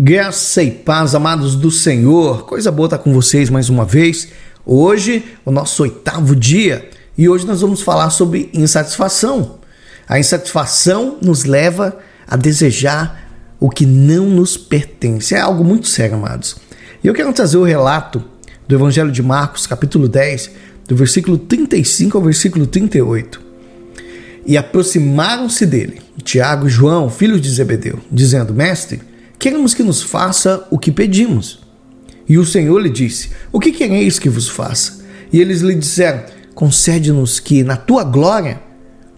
Graça e paz, amados do Senhor. Coisa boa estar com vocês mais uma vez. Hoje, o nosso oitavo dia, e hoje nós vamos falar sobre insatisfação. A insatisfação nos leva a desejar o que não nos pertence. É algo muito sério, amados. E eu quero trazer o relato do Evangelho de Marcos, capítulo 10, do versículo 35 ao versículo 38. E aproximaram-se dele, Tiago e João, filhos de Zebedeu, dizendo: Mestre, Queremos que nos faça o que pedimos. E o Senhor lhe disse: O que quereis que vos faça? E eles lhe disseram: Concede-nos que na tua glória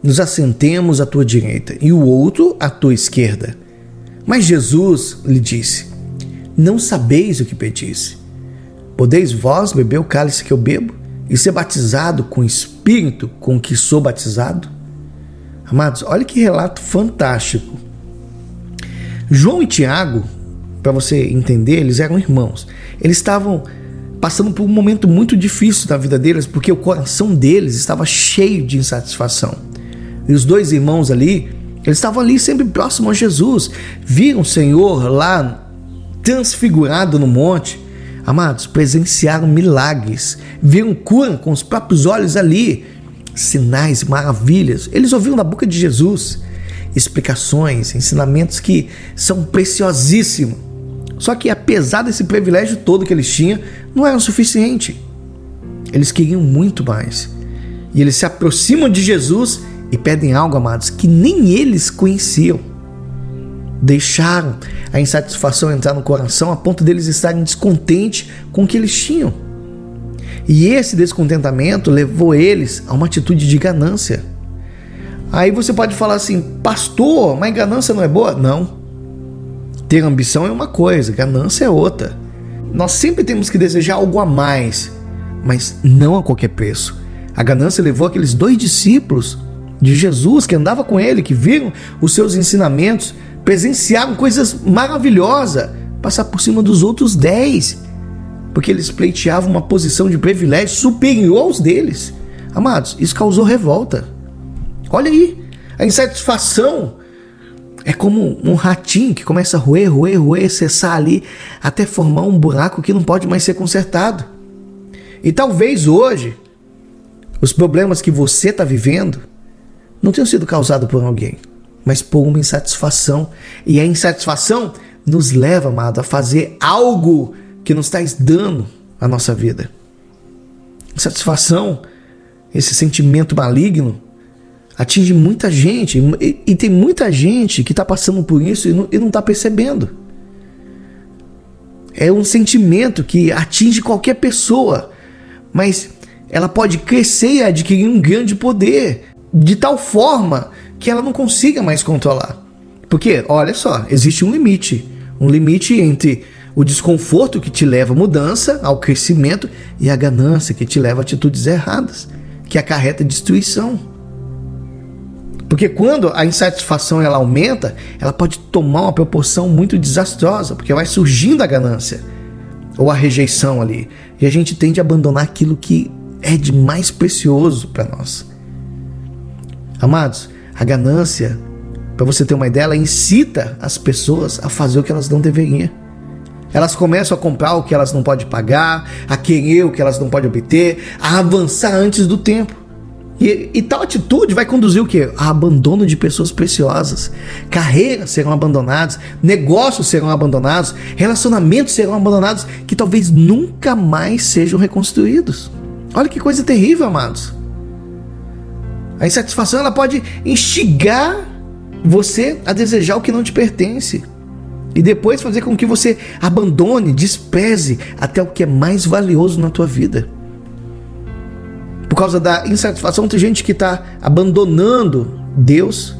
nos assentemos à tua direita e o outro à tua esquerda. Mas Jesus lhe disse: Não sabeis o que pedis. Podeis vós beber o cálice que eu bebo e ser batizado com o espírito com que sou batizado? Amados, olha que relato fantástico João e Tiago, para você entender, eles eram irmãos. Eles estavam passando por um momento muito difícil na vida deles, porque o coração deles estava cheio de insatisfação. E os dois irmãos ali, eles estavam ali sempre próximos a Jesus, viram o Senhor lá transfigurado no monte. Amados, presenciaram milagres, viram cura com os próprios olhos ali, sinais, maravilhas. Eles ouviram da boca de Jesus explicações, ensinamentos que são preciosíssimos. Só que apesar desse privilégio todo que eles tinham, não era o suficiente. Eles queriam muito mais. E eles se aproximam de Jesus e pedem algo, amados, que nem eles conheciam. Deixaram a insatisfação entrar no coração a ponto deles estarem descontentes com o que eles tinham. E esse descontentamento levou eles a uma atitude de ganância. Aí você pode falar assim, pastor, mas ganância não é boa? Não. Ter ambição é uma coisa, ganância é outra. Nós sempre temos que desejar algo a mais, mas não a qualquer preço. A ganância levou aqueles dois discípulos de Jesus que andava com ele, que viram os seus ensinamentos, presenciaram coisas maravilhosas, passar por cima dos outros dez, porque eles pleiteavam uma posição de privilégio superior aos deles. Amados, isso causou revolta. Olha aí, a insatisfação é como um ratinho que começa a roer, roer, roer, cessar ali até formar um buraco que não pode mais ser consertado. E talvez hoje os problemas que você está vivendo não tenham sido causados por alguém, mas por uma insatisfação. E a insatisfação nos leva, amado, a fazer algo que nos traz dano à nossa vida. Insatisfação, esse sentimento maligno, atinge muita gente e, e tem muita gente que está passando por isso e não está percebendo. É um sentimento que atinge qualquer pessoa, mas ela pode crescer e adquirir um grande poder de tal forma que ela não consiga mais controlar. Porque, olha só, existe um limite. Um limite entre o desconforto que te leva à mudança, ao crescimento, e a ganância que te leva a atitudes erradas, que acarreta destruição. Porque quando a insatisfação ela aumenta, ela pode tomar uma proporção muito desastrosa, porque vai surgindo a ganância ou a rejeição ali, e a gente tende a abandonar aquilo que é de mais precioso para nós. Amados, a ganância, para você ter uma ideia, ela incita as pessoas a fazer o que elas não deveriam. Elas começam a comprar o que elas não podem pagar, a querer o que elas não podem obter, a avançar antes do tempo. E, e, tal atitude vai conduzir o que? A abandono de pessoas preciosas. Carreiras serão abandonadas, negócios serão abandonados, relacionamentos serão abandonados que talvez nunca mais sejam reconstruídos. Olha que coisa terrível, amados. A insatisfação ela pode instigar você a desejar o que não te pertence. E depois fazer com que você abandone, despreze até o que é mais valioso na tua vida causa da insatisfação, tem gente que está abandonando Deus,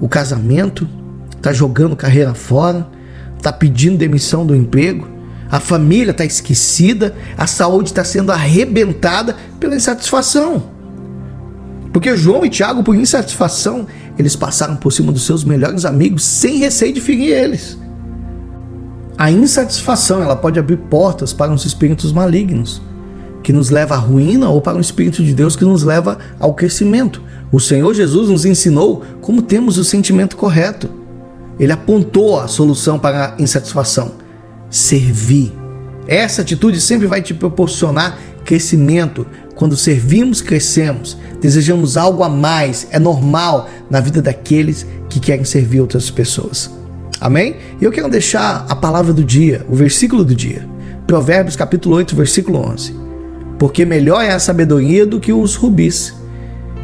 o casamento, está jogando carreira fora, está pedindo demissão do emprego, a família está esquecida, a saúde está sendo arrebentada pela insatisfação. Porque João e Tiago, por insatisfação, eles passaram por cima dos seus melhores amigos sem receio de ferir eles. A insatisfação ela pode abrir portas para uns espíritos malignos que nos leva à ruína ou para um Espírito de Deus que nos leva ao crescimento. O Senhor Jesus nos ensinou como temos o sentimento correto. ele apontou a solução para a insatisfação: servir. Essa atitude sempre vai te proporcionar crescimento. Quando servimos, crescemos. Desejamos algo a mais. É normal na vida daqueles que querem servir outras pessoas. Amém? E eu quero deixar a palavra do dia, o versículo do dia. Provérbios capítulo 8, versículo 11. Porque melhor é a sabedoria do que os rubis,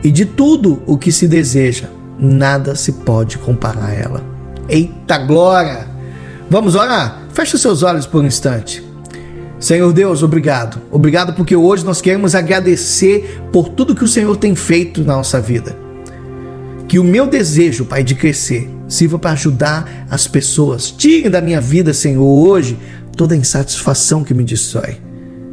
e de tudo o que se deseja, nada se pode comparar a ela. Eita glória! Vamos orar? Feche seus olhos por um instante. Senhor Deus, obrigado. Obrigado porque hoje nós queremos agradecer por tudo que o Senhor tem feito na nossa vida. Que o meu desejo, Pai, de crescer, sirva para ajudar as pessoas. Tire da minha vida, Senhor, hoje toda a insatisfação que me destrói.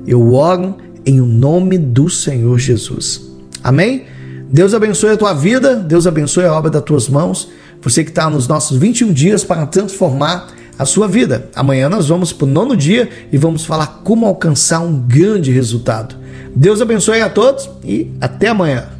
Eu oro em o nome do Senhor Jesus. Amém? Deus abençoe a tua vida, Deus abençoe a obra das tuas mãos. Você que está nos nossos 21 dias para transformar a sua vida. Amanhã nós vamos para o nono dia e vamos falar como alcançar um grande resultado. Deus abençoe a todos e até amanhã.